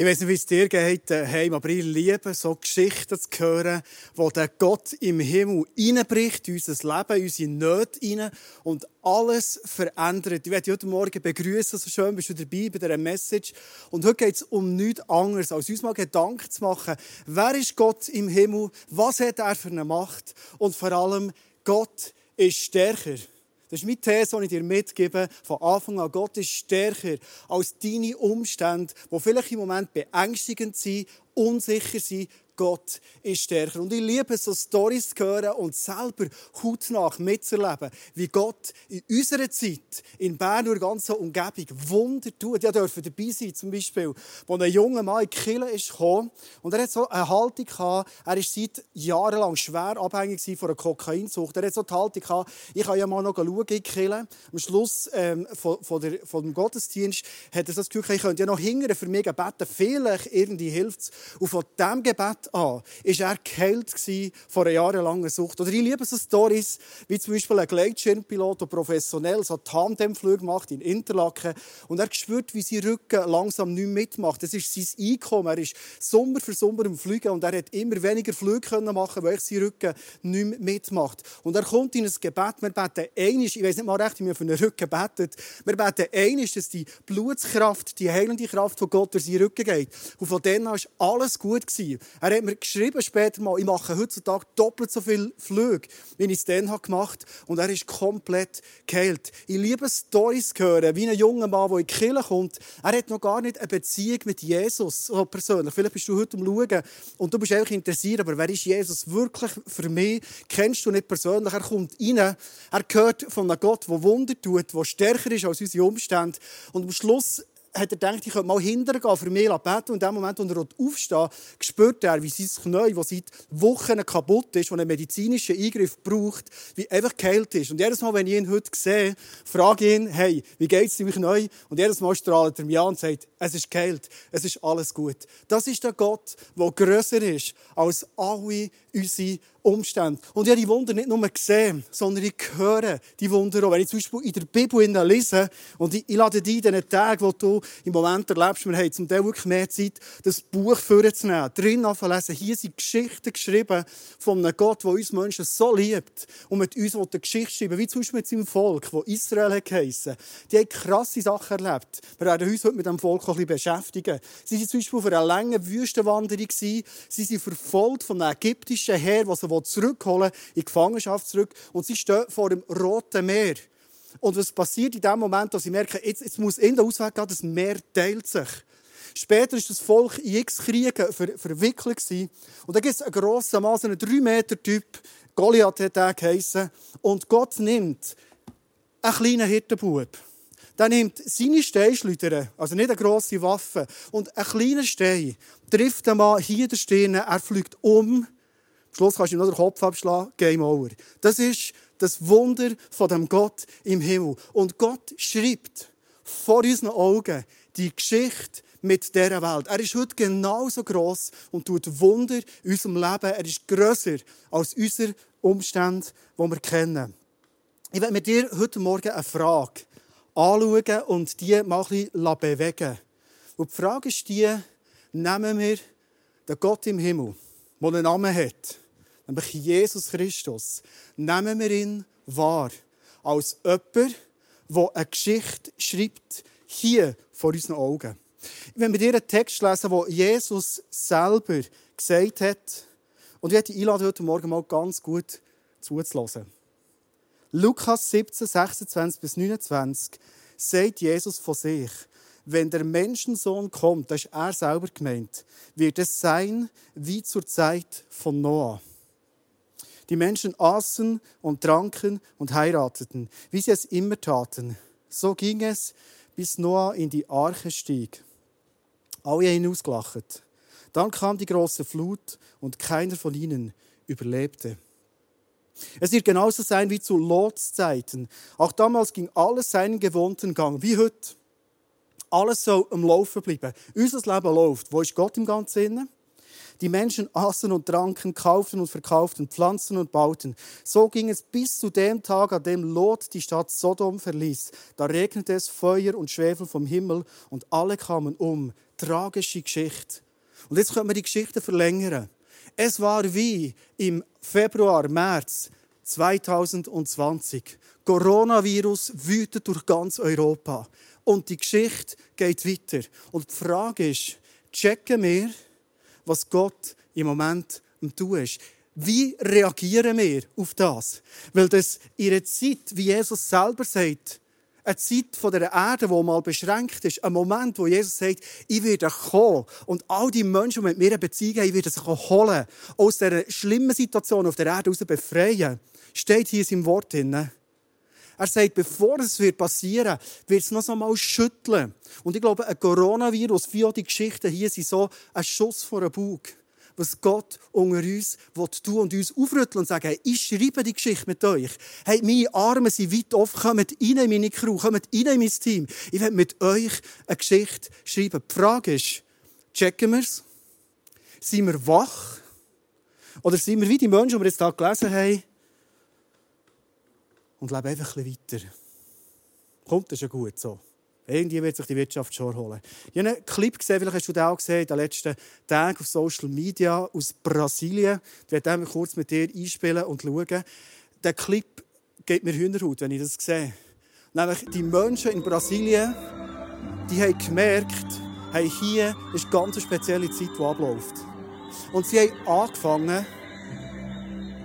Ich weiß nicht, wie es dir geht, heim, aber ich liebe so Geschichten zu hören, wo der Gott im Himmel reinbricht, in unser Leben, in unsere Nöte rein und alles verändert. Ich werde dich heute Morgen begrüßen, so schön bist du dabei bei dieser Message. Und heute geht es um nichts anderes, als uns mal Gedanken zu machen, wer ist Gott im Himmel, was hat er für eine Macht und vor allem, Gott ist stärker. Das ist meine These, die ich dir mitgebe. Von Anfang an, Gott ist stärker als deine Umstände, die vielleicht im Moment beängstigend sind, unsicher sind. Gott ist stärker. Und ich liebe so Storys zu hören und selber hautnah mitzuerleben, wie Gott in unserer Zeit, in Bern und der ganzen Umgebung, Wunder tut. Ich durfte dabei sein, zum Beispiel, wo ein junger Mann in die Kirche ist gekommen und er hat so eine Haltung gehabt, er ist seit jahrelang schwer abhängig von einer Kokainsucht. Er hat so die Haltung gehabt, ich kann ja mal noch schauen in die. Am Schluss ähm, von, von, der, von dem Gottesdienst hat er das Gefühl, ich könnte ja noch hingern für mich beten, vielleicht irgendwie hilft es. Und von diesem Gebet an war er geheilt von einer jahrelangen Sucht. Oder ich liebe so Stories, wie zum Beispiel ein Gleitschirmpilot, der professionell so Tandemflüge macht in Interlaken und er spürt, wie sein Rücken langsam nicht mitmacht. Das ist sein Einkommen. Er ist Sommer für Sommer im Fliegen und er hat immer weniger Flüge machen weil sein Rücken nicht mitmacht. Und er kommt in ein Gebet. Wir beten einisch, ich weiß nicht mal recht, wie wir für einen Rücken beten. Wir beten einisch, dass die Blutskraft, die heilende Kraft von Gott durch seinen Rücken geht. Und von dann an war alles gut. Er hat mir geschrieben später mal, ich mache heutzutage doppelt so viele Flüge, wie ich es dann gemacht habe. Und er ist komplett geheilt. Ich liebe Storys hören, wie ein junger Mann, der in die Kirche kommt. Er hat noch gar nicht eine Beziehung mit Jesus so persönlich. Vielleicht bist du heute am Schauen und du bist einfach interessiert, aber wer ist Jesus wirklich für mich? Kennst du nicht persönlich? Er kommt rein, er gehört von einem Gott, der Wunder tut, der stärker ist als unsere Umstände. Und am Schluss hat er gedacht, ich könnte mal hintergehen, für mich beten. Und in dem Moment, als er aufsteht, spürt er, wie sein Knie, das seit Wochen kaputt ist, und einen medizinischen Eingriff braucht, wie einfach geheilt ist. Und jedes Mal, wenn ich ihn heute sehe, frage ich ihn, hey, wie geht es deinem Knie? Und jedes Mal strahlt er mich an und sagt, es ist geheilt, es ist alles gut. Das ist der Gott, der grösser ist als alle unsere Umstände. Und ich habe die Wunder nicht nur gesehen, sondern ich höre die Wunder auch. Wenn ich zum Beispiel in der Bibel lese, und ich, lade dich in diesen Tagen, wo du im Moment erlebst, wir haben zum Teil wirklich mehr Zeit, das Buch vorzunehmen, drin lesen. Hier sind Geschichten geschrieben von einem Gott, der uns Menschen so liebt und mit uns eine Geschichte schreiben, wie zum Beispiel mit seinem Volk, das Israel geheissen. Die haben krasse Sachen erlebt. Wir werden uns heute mit dem Volk ein bisschen beschäftigen. Sie waren zum Beispiel auf einer langen Wüstenwanderung. Sie sind verfolgt von einem ägyptischen Heer, das sie zurückholen in Gefangenschaft zurück. Und sie stehen vor dem Roten Meer. Und was passiert in dem Moment, dass sie merken, jetzt, jetzt muss in der Ausweg gehen, das Meer teilt sich. Später ist das Volk in x Kriege ver verwickelt Und da gibt es einen grossen Mann, einen 3-Meter-Typ, Goliath hat er geheissen. Und Gott nimmt einen kleinen Hirtenbub. Der nimmt seine Steinschleuder, also nicht eine grosse Waffe, und einen kleinen Stein trifft den Mann hier der Stirn, er fliegt um, am Schluss kannst du ihm noch den Kopf abschlagen, Game over. Das ist das Wunder von dem Gott im Himmel. Und Gott schreibt vor unseren Augen die Geschichte mit dieser Welt. Er ist heute genauso groß und tut Wunder in unserem Leben. Er ist grösser als unsere Umstände, die wir kennen. Ich werde mit dir heute Morgen eine Frage anschauen und die mal ein bisschen bewegen. Und die Frage ist die, nehmen wir den Gott im Himmel, der einen Namen hat, nämlich Jesus Christus, nehmen wir ihn wahr als jemand, der eine Geschichte schreibt, hier vor unseren Augen. Wenn wir dir einen Text lesen, wo Jesus selber gesagt hat, und ich werde dich einladen, heute Morgen mal ganz gut zuzulassen. Lukas 17, 26 bis 29 sagt Jesus von sich, wenn der Menschensohn kommt, das ist er selber gemeint, wird es sein wie zur Zeit von Noah. Die Menschen aßen und tranken und heirateten, wie sie es immer taten. So ging es, bis Noah in die Arche stieg. Alle hinausgelacht. Dann kam die große Flut und keiner von ihnen überlebte. Es wird genauso sein wie zu Lots Zeiten. Auch damals ging alles seinen gewohnten Gang, wie heute. Alles soll am Laufen bleiben. Unser Leben läuft. Wo ist Gott im ganzen Sinne? Die Menschen aßen und tranken, kauften und verkauften, pflanzten und bauten. So ging es bis zu dem Tag, an dem Lot die Stadt Sodom verließ. Da regnete es Feuer und Schwefel vom Himmel und alle kamen um tragische Geschichte. Und jetzt können wir die Geschichte verlängern. Es war wie im Februar, März 2020. Coronavirus wütet durch ganz Europa. Und die Geschichte geht weiter. Und die Frage ist, checken wir, was Gott im Moment am tun ist? Wie reagieren wir auf das? Weil das in einer Zeit, wie Jesus selber sagt, eine Zeit von der Erde, die mal beschränkt ist, ein Moment, wo Jesus sagt, ich werde kommen und all die Menschen, die mit mir eine Beziehung haben, ich werde sie holen, aus dieser schlimmen Situation auf der Erde heraus befreien, steht hier in seinem Wort drin. Er sagt, bevor es passieren wird, wird es noch einmal schütteln. Und ich glaube, ein Coronavirus, wie auch die Geschichten hier, sind so ein Schuss vor den Bug was Gott unter uns tun und uns aufrütteln und sagen, hey, ich schreibe die Geschichte mit euch. Hey, meine Arme sind weit offen, kommt rein in meine Crew, kommt rein in mein Team. Ich will mit euch eine Geschichte schreiben. Die Frage ist, checken wir es? Sind wir wach? Oder sind wir wie die Menschen, die wir jetzt hier gelesen haben, und leben einfach ein weiter? Kommt das schon gut so? Irgendwie wird sich die Wirtschaft schon holen. Ich habe einen Clip gesehen, vielleicht hast du den auch gesehen, in den letzten Tagen auf Social Media aus Brasilien. Ich werde den kurz mit dir einspielen und schauen. Der Clip gibt mir Hühnerhaut, wenn ich das sehe. Nämlich die Menschen in Brasilien, die haben gemerkt, hey, hier ist eine ganz spezielle Zeit, die abläuft. Und sie haben angefangen,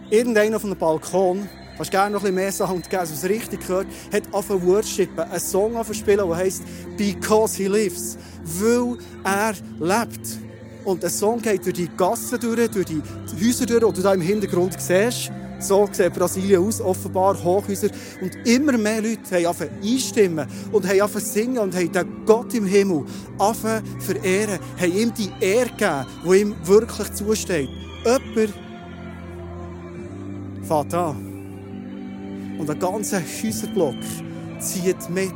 irgendeiner auf einem Balkon Kannst gerne noch ein bisschen mehr Sound geben, als es richtig gehört. Hat angefangen worshipen, einen Song angefangen spielen, der heisst «Because he lives». Weil er lebt. Und der Song geht durch die Gassen durch, durch die Häuser durch, die du hier im Hintergrund siehst. So sieht Brasilien aus, offenbar Hochhäuser. Und immer mehr Leute haben angefangen einstimmen und haben angefangen singen und haben den Gott im Himmel angefangen verehren, haben ihm die Ehre gegeben, die ihm wirklich zusteht. Jemand fährt an und ein ganzer Häuserblock zieht mit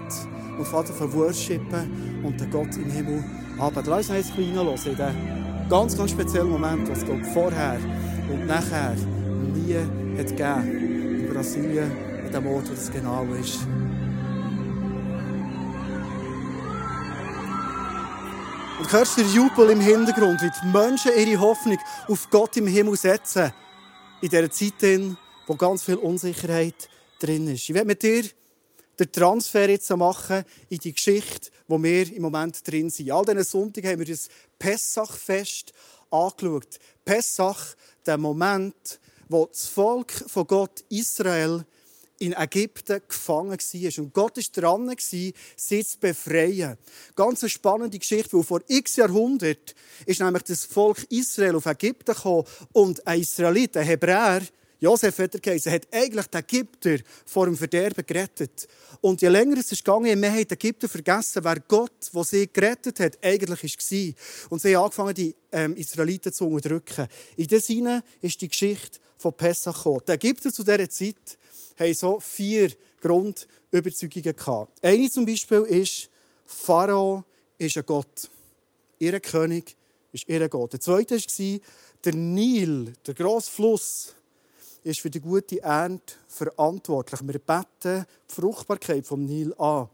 und fährt auf worshipen und den Gott im Himmel haben. Lass uns ein bisschen in den ganz, ganz speziellen Moment, was Gott vorher und nachher nie hat gegeben in Brasilien, an dem Ort, wo das genau ist. Und hörst du den Jubel im Hintergrund, wie die Menschen ihre Hoffnung auf Gott im Himmel setzen, in dieser Zeit, wo ganz viel Unsicherheit drin ist. Ich werde mit dir den Transfer jetzt machen in die Geschichte, wo wir im Moment drin sind. All diesen Sonntag haben wir das Pessachfest angeschaut. Pessach, der Moment, wo das Volk von Gott Israel in Ägypten gefangen war. Und Gott war dran, sie zu befreien. Ganz eine spannende Geschichte, weil vor x Jahrhunderten ist nämlich das Volk Israel auf Ägypten gekommen und ein Israelit, ein Hebräer, Josef hat er geheißen, hat eigentlich den Ägypter vor dem Verderben gerettet. Und je länger es ist gegangen, je mehr haben die Ägypter vergessen, wer Gott, der sie gerettet hat, eigentlich war. Und sie haben angefangen, die ähm, Israeliten zu unterdrücken. In das hinein ist die Geschichte von Pessach gekommen. Die Ägypter zu dieser Zeit haben so vier Grundüberzeugungen gehabt. Eine zum Beispiel ist, Pharao ist ein Gott. Ihr König ist ihr Gott. Der zweite war, der Nil, der grosse Fluss, ist für die gute Ernte verantwortlich. Wir beten die Fruchtbarkeit vom Nil an.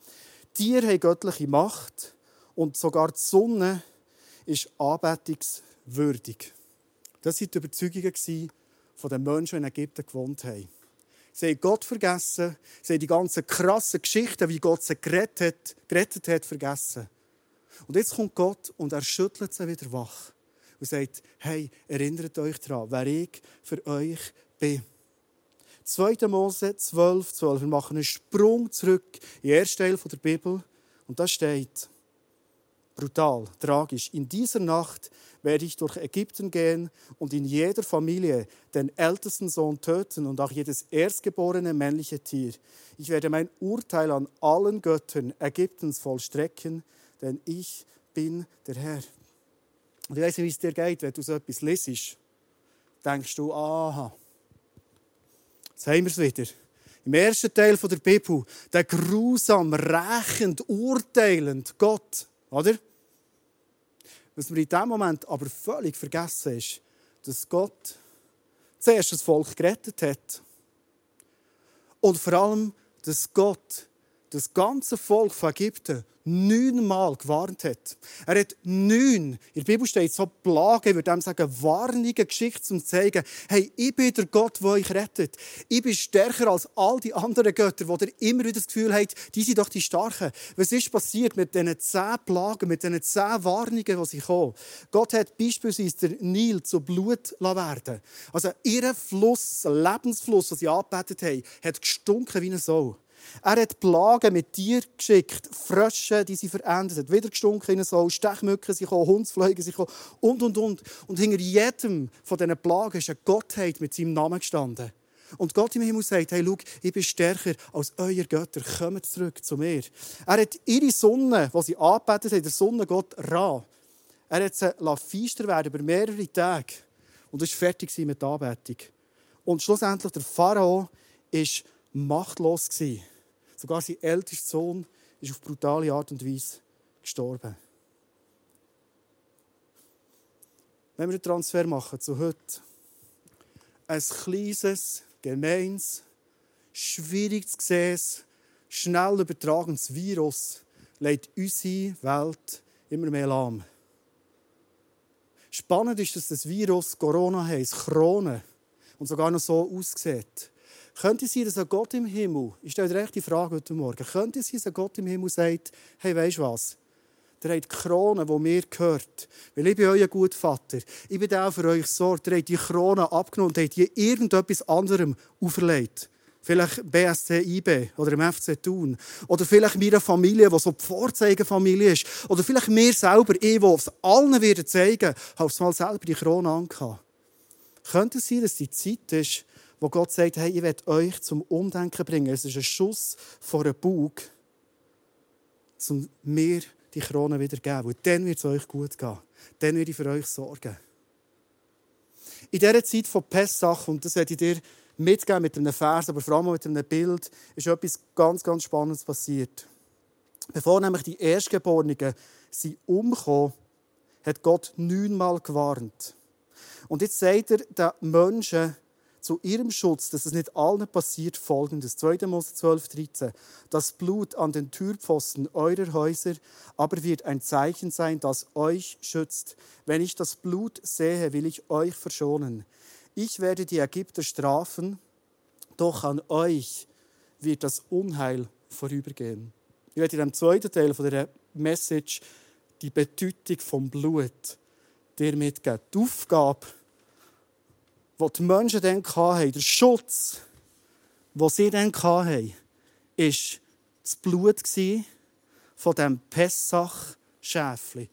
Tiere haben göttliche Macht und sogar die Sonne ist anbetungswürdig. Das waren die Überzeugungen von den Menschen, die in Ägypten gewohnt haben. Sie haben Gott vergessen. Sie haben die ganzen krassen Geschichten, wie Gott sie gerettet gerettet hat vergessen. Und jetzt kommt Gott und er schüttelt sie wieder wach und sagt, hey, erinnert euch daran, wer ich für euch bin. 2. Mose 12, 12. Wir machen einen Sprung zurück in den ersten Teil der Bibel. Und da steht, brutal, tragisch, in dieser Nacht werde ich durch Ägypten gehen und in jeder Familie den ältesten Sohn töten und auch jedes erstgeborene männliche Tier. Ich werde mein Urteil an allen Göttern Ägyptens vollstrecken, denn ich bin der Herr. Und ich weiß nicht, wie es dir geht, wenn du so etwas lesest. Denkst du, aha, Jetzt haben wir es wieder. Im ersten Teil der Bibel, der grausam, rächend, urteilend Gott. Oder? Was wir in diesem Moment aber völlig vergessen ist, dass Gott zuerst das Volk gerettet hat. Und vor allem, dass Gott das ganze Volk von Ägypten neunmal gewarnt hat. Er hat neun, in der Bibel steht so Plagen, ich würde sagen, warnige Geschichten, um zu zeigen, hey, ich bin der Gott, der euch rettet. Ich bin stärker als all die anderen Götter, wo ihr immer wieder das Gefühl habt, die sind doch die Starken. Was ist passiert mit diesen zehn Plagen, mit diesen zehn Warnungen, die sie kommen? Gott hat beispielsweise den Nil zu Blut werden Also ihr Fluss, Lebensfluss, den sie angebetet haben, hat gestunken wie eine Sau. Er hat Plagen mit Tieren geschickt, Frösche, die sie verändert hat, wieder gestunken so, Stechmücken sind gekommen, Hundsfliegen sind und, und, und. Und hinter jedem von diesen Plagen ist eine Gottheit mit seinem Namen gestanden. Und Gott im Himmel sagt, hey, schau, ich bin stärker als euer Götter, kommt zurück zu mir. Er hat ihre Sonne, die sie angebetet haben, der Sonnengott Ra, er hat sie feister werden über mehrere Tage. Und war fertig mit der Anbetung. Und schlussendlich, der Pharao war machtlos. Sogar sein ältester Sohn ist auf brutale Art und Weise gestorben. Wenn wir einen Transfer machen zu heute, ein kleines, gemeins, schwierig zu sehen, schnell übertragenes Virus legt unsere Welt immer mehr lahm. Spannend ist, dass das Virus Corona heisst, Krone, und sogar noch so aussieht. Könnte es sein, dass ein Gott im Himmel, ich stelle dir echt die Frage heute Morgen, könnte es sein, dass ein Gott im Himmel sagt, hey, weisst du was? Der hat die Krone, die mir gehört. Weil ich bin euer guter Vater. Ich bin auch für euch sorgt. Der hat die Krone abgenommen und hat die irgendetwas anderem auferlegt. Vielleicht BSC IB oder im FC Thun. Oder vielleicht meiner Familie, die so die Vorzeigenfamilie ist. Oder vielleicht mir selber, ich, der es allen wird zeigen, habe mal selber die Krone angehabt. Könnte es sein, dass die Zeit ist, wo Gott sagt, hey, ich werde euch zum Umdenken bringen. Es ist ein Schuss vor einem Bug, um mir die Krone wieder zu geben. Und dann wird es euch gut gehen. Dann werde ich für euch sorgen. In dieser Zeit von Pessach, und das werde ich dir mitgeben mit einem Vers, aber vor allem mit einem Bild, ist etwas ganz, ganz Spannendes passiert. Bevor nämlich die Erstgeborenen sie umgekommen, hat Gott neunmal gewarnt. Und jetzt sagt er den Menschen, zu ihrem Schutz, dass es nicht allen passiert, folgendes. 2. Mose 12, 13. Das Blut an den Türpfosten eurer Häuser aber wird ein Zeichen sein, das euch schützt. Wenn ich das Blut sehe, will ich euch verschonen. Ich werde die Ägypter strafen, doch an euch wird das Unheil vorübergehen. Ich werde in dem zweiten Teil der Message die Bedeutung vom Blut dir mitgeben. Die Aufgabe, was die Menschen dann hatten, der Schutz, den sie dann hatten, war das Blut von diesem Pessach-Schäfli.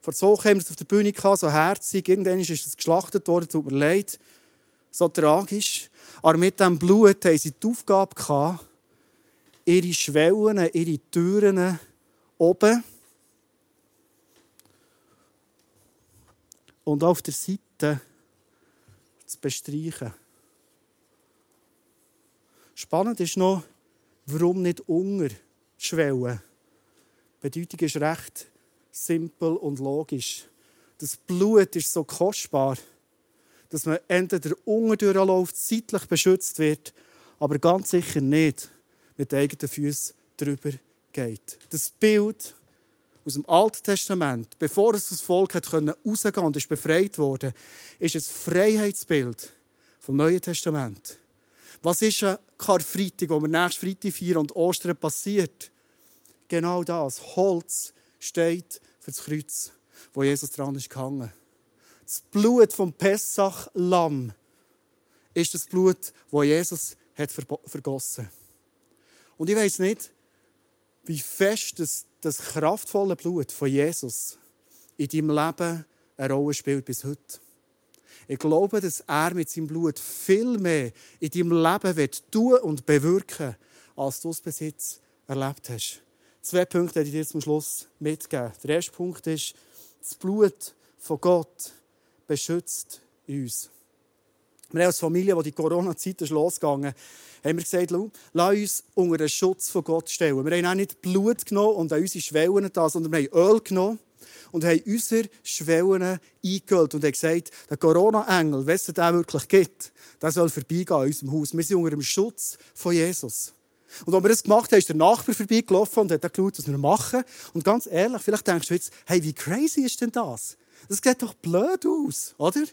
Vor Wochen haben wir es auf der Bühne so herzig. Irgendwann ist es geschlachtet worden, tut mir leid. So tragisch. Aber mit diesem Blut haben sie die Aufgabe ihre Schwellen, ihre Türen oben und auf der Seite zu bestreichen. Spannend ist noch, warum nicht unter Schwellen. Die Bedeutung ist recht simpel und logisch. Das Blut ist so kostbar, dass man entweder unterdurchläuft, zeitlich beschützt wird, aber ganz sicher nicht mit eigenen Füßen drüber geht. Das Bild aus dem Alten Testament, bevor es das Volk hat rausgehen und ist befreit wurde, ist ein Freiheitsbild vom Neuen Testament. Was ist ein Karfreitag, wo wir nächsten Freitag feiern und Ostern passiert? Genau das. Holz steht für das Kreuz, wo Jesus dran ist gehangen. Das Blut vom Pessach-Lamm ist das Blut, wo Jesus hat vergossen. Und ich weiß nicht, wie fest das das kraftvolle Blut von Jesus in deinem Leben eine Rolle spielt bis heute. Ich glaube, dass er mit seinem Blut viel mehr in deinem Leben wird tun und bewirken, als du es bis jetzt erlebt hast. Zwei Punkte werde ich dir zum Schluss mitgeben. Der erste Punkt ist, das Blut von Gott beschützt uns. Wir haben als Familie, wo die Corona-Zeit losgegangen ist, haben wir gesagt, lass uns unter den Schutz von Gott stellen. Wir haben auch nicht Blut genommen und an unsere Schwellen da, sondern wir haben Öl genommen und haben unsere Schwellen eingehüllt und haben gesagt, der Corona-Engel, wenn es den wirklich gibt, der soll vorbeigehen in unserem Haus. Wir sind unter dem Schutz von Jesus. Und als wir das gemacht haben, ist der Nachbar vorbeigelaufen und hat geschaut, was wir machen. Und ganz ehrlich, vielleicht denkst du jetzt, hey, wie crazy ist denn das? Das sieht doch blöd aus, oder?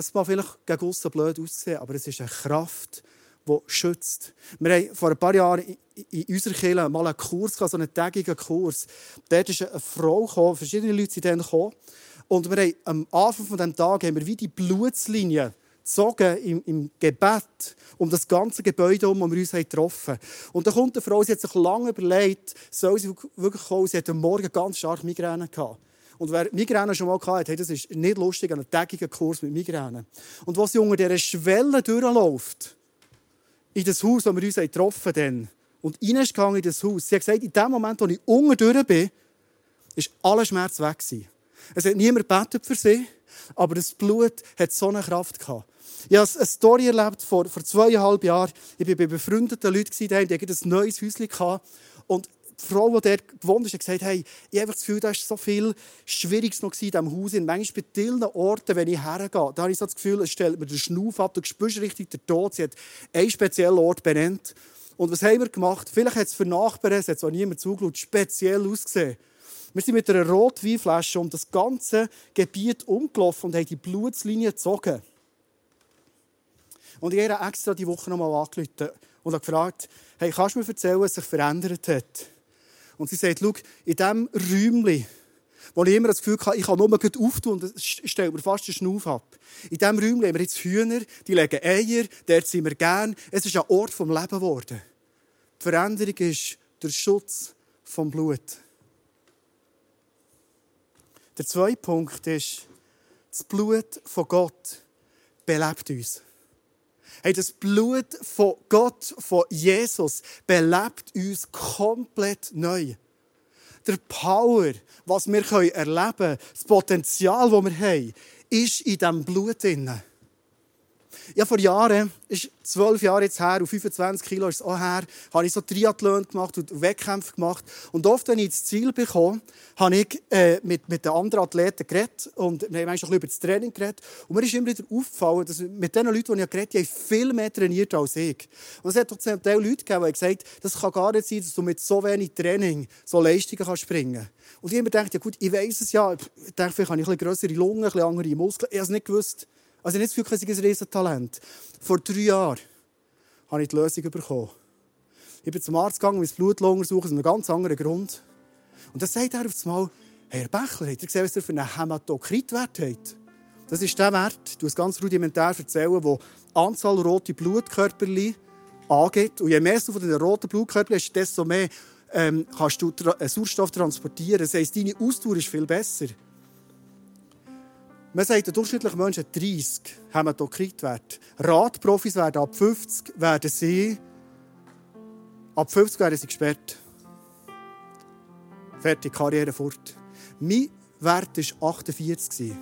Es mag vielleicht gegen aussen blöd aussehen, aber es ist eine Kraft, die schützt. Wir haben vor ein paar Jahren in unserer Kirche mal einen Kurs, so einen tägigen Kurs. Dort ist eine Frau gekommen, verschiedene Leute sind dann gekommen. Und wir haben am Anfang von diesem Tag haben wir wie die Blutslinie gezogen im, im Gebet um das ganze Gebäude um, wo wir uns getroffen haben. Und da kommt eine Frau, sie hat sich lange überlegt, soll sie wirklich kommen. Sie hatte am Morgen ganz stark Migräne gehabt. Und wer Migräne schon mal hatte, hey, das ist nicht lustig, einen tägigen Kurs mit Migräne. Und was unter dieser Schwelle durchläuft, in das Haus, wo wir uns getroffen haben, und reingegangen in das Haus, sie hat gesagt, in dem Moment, wo ich unten durch bin, ist aller Schmerz weg. Es hat niemand gebetet für sie, aber das Blut hat so eine Kraft gehabt. Ich habe eine Story erlebt vor, vor zweieinhalb Jahren. Ich war bei befreundeten Leuten, die hatten ein neues Häuschen gehabt. Und die Frau, die dort gewohnt ist, hat gesagt, hey, ich habe das Gefühl, da ist so viel Schwieriges noch in diesem Haus. Und manchmal bei vielen Orten, wenn ich hergehe, da habe ich so das Gefühl, es stellt mir den Schnuff ab, du spürst richtig den Tod. Sie hat einen speziellen Ort benannt. Und was haben wir gemacht? Vielleicht hat es für Nachbarn, es hat zwar niemand zugeschaut, speziell ausgesehen. Wir sind mit einer Rotweinflasche um das ganze Gebiet umgelaufen und haben die Blutslinie gezogen. Und ich habe extra die Woche nochmal angerufen und gefragt, hey, kannst du mir erzählen, was sich verändert hat? Und sie sagt, in diesem Räumchen, wo ich immer das Gefühl hatte, ich kann nur gut auftun und es stellt mir fast den Schnuff ab. In diesem Räumchen haben wir jetzt Hühner, die legen Eier, dort sind wir gern. Es ist ein Ort vom Leben geworden. Die Veränderung ist der Schutz vom Blut. Der zweite Punkt ist, das Blut von Gott belebt uns. Hey, das Blut von Gott, von Jesus, belebt uns komplett neu. Der Power, was wir erleben können, das Potenzial, das wir haben, ist in diesem Blut drin. Ja, vor Jahren, ist zwölf Jahre jetzt her, auf 25 Kilo ist es auch her, habe ich so Triathlon gemacht und Wettkämpfe gemacht. Und oft, wenn ich ins Ziel bekomme, habe ich äh, mit, mit den anderen Athleten geredet und wir haben manchmal über das Training geredet. Und mir ist immer wieder aufgefallen, dass mit den Leuten, die ich geredet habe, viel mehr trainiert als ich. Und es hat doch zum Teil Leute gegeben, die gesagt haben, das kann gar nicht sein, dass du mit so wenig Training so Leistungen kannst springen kannst. Und ich habe mir gedacht, ja gut, ich weiß es ja, ich denke, vielleicht habe ich ein bisschen größere Lungen, ein bisschen andere Muskeln. Ich habe es nicht gewusst. Also nicht das Gefühl, ich ein Riesentalent. Vor drei Jahren habe ich die Lösung bekommen. Ich bin zum Arzt gegangen, um das Blut untersuchen, aus einem ganz anderen Grund. Und dann sagt er auf einmal, Herr Bächler, habt ihr gesehen, was ihr für einen Hämatokritwert habt? Das ist der Wert, du es ganz rudimentär erzählen, der die Anzahl rote Blutkörper angeht. Und je mehr du von den roten Blutkörpern hast, desto mehr ähm, kannst du äh, Sauerstoff transportieren. Das heisst, deine Ausdauer ist viel besser. Man sagt, der durchschnittliche Mensch hat 30 Hämatokritwert. Radprofis werden ab 50 werden sie, ab 50 werden sie gesperrt. Fertig, Karriere fort. Mein Wert war 48.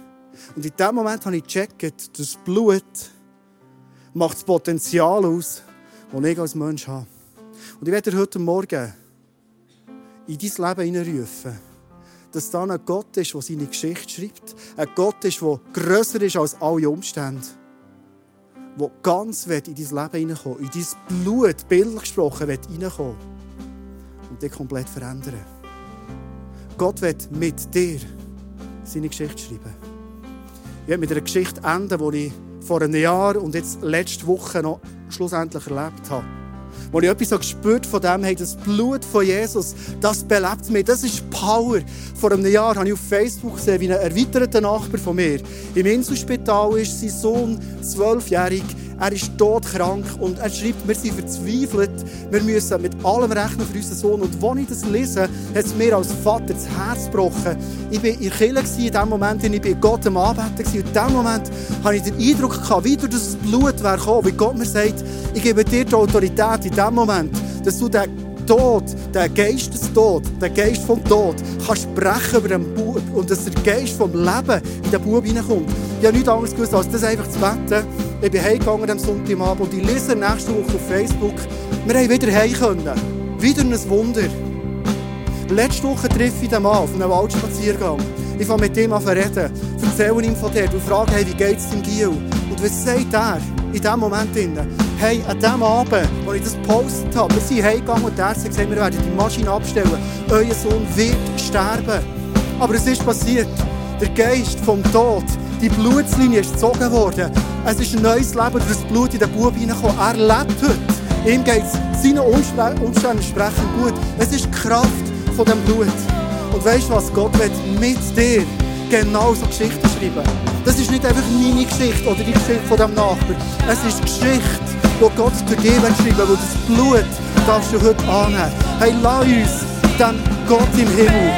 Und in dem Moment habe ich gecheckt, das Blut macht das Potenzial aus, das ich als Mensch habe. Und ich werde heute Morgen in dein Leben hineinrufen dass da ein Gott ist, der seine Geschichte schreibt. Ein Gott ist, der grösser ist als alle Umstände. Der ganz in dein Leben hineinkommen in dein Blut, bildlich gesprochen, hineinkommen und dich komplett verändern. Gott wird mit dir seine Geschichte schreiben. Ich werde mit einer Geschichte enden, die ich vor einem Jahr und jetzt letzte Woche noch schlussendlich erlebt habe. Wo ich etwas gespürt von dem habe, das Blut von Jesus, das belebt mich. Das ist Power. Vor einem Jahr habe ich auf Facebook gesehen, wie ein erweiterter Nachbar von mir im Inselspital ist, sein Sohn, zwölfjährig, er ist todkrank und er schreibt, wir sind verzweifelt, wir müssen mit allem rechnen für unseren Sohn. Und als ich das lese, hat es mir als Vater das Herz gebrochen. Ich war in der Kirche in dem Moment, ich war Gott am Anbeten. Und in dem Moment hatte ich den Eindruck, gehabt, wie durch das Blut wäre gekommen, wie Gott mir sagt, ich gebe dir die Autorität in dem Moment, dass du den Tod, der Geistestod, der Geist vom Tod, kannst brechen über den Bub und dass der Geist vom Leben in den Bub hineinkommt. Ich habe nichts anderes gewusst, als das einfach zu beten. Ich bin heimgegangen am Sonntagabend und ich lese nächste Woche auf Facebook, wir haben wieder heim können. Wieder ein Wunder. Letzte Woche treffe ich den Mann auf einem Waldspaziergang. Ich fange mit ihm an zu reden, erzähle ihm von dir und frage, hey, wie geht es dem Gil? Und was sagt er in diesem Moment? Hey, an dem Abend, als ich das gepostet habe, wir sind heimgegangen und der hat gesagt, wir werden die Maschine abstellen. Euer Sohn wird sterben. Aber es ist passiert. Der Geist vom Tod, die Blutslinie ist gezogen worden. Es ist ein neues Leben durch das Blut in den Bub hineingekommen. Er lebt heute. Ihm geht es seinen Umständen entsprechend gut. Es ist die Kraft von dem Blut. Und weißt du was? Gott wird mit dir genau so Geschichten schreiben. Das ist nicht einfach meine Geschichte oder die Geschichte von dem Nachbar. Es ist Geschichte, die Gott durch dich schreiben will. Das Blut darfst du heute annehmen. Hey, lass uns dem Gott im Himmel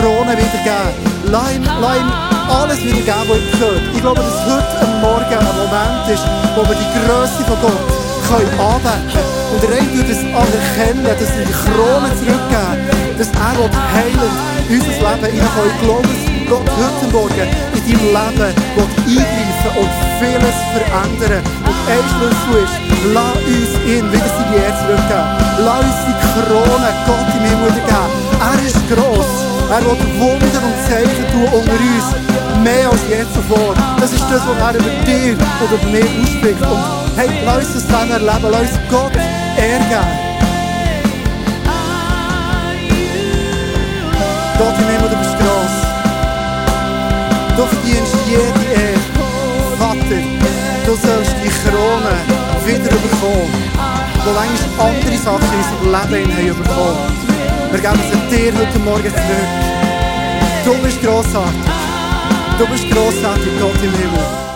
Krone wiedergeben. Lass ihm, lass ihm alles wiedergeben, was ihm gehört. Ich glaube, dass heute Morgen ein Moment ist, wo wir die Größe von Gott können anbeten können. Und rein durch das Anerkennen, dass wir die Krone zurückgeben, dass er heilend in unser Leben hineinkommt. Ich glaube, Gott heute Morgen in deinem Leben will eingreifen und vieles verändern. Und ein Schlüssel ist, lass uns ihn wieder seine Ehre zurückgeben. Lass uns die Krone Gott im Himmel geben. Er ist gross. Er will Wunder und Zeichen tun unter uns. Mehr als je zuvor. Das ist das, was er über dir oder über mich ausspricht. Und hey, lass uns dann erleben. Lass uns Gott geben. Gott im Himmel, du bist gross. Du verdienst jede Ehre. Vater, du sollst die Krone wieder bekommen, wo manchmal andere Sachen in unserem Leben haben bekommen. Wir geben sie dir heute Morgen zurück. Du bist grossartig. Du bist grossartig, Gott im Himmel.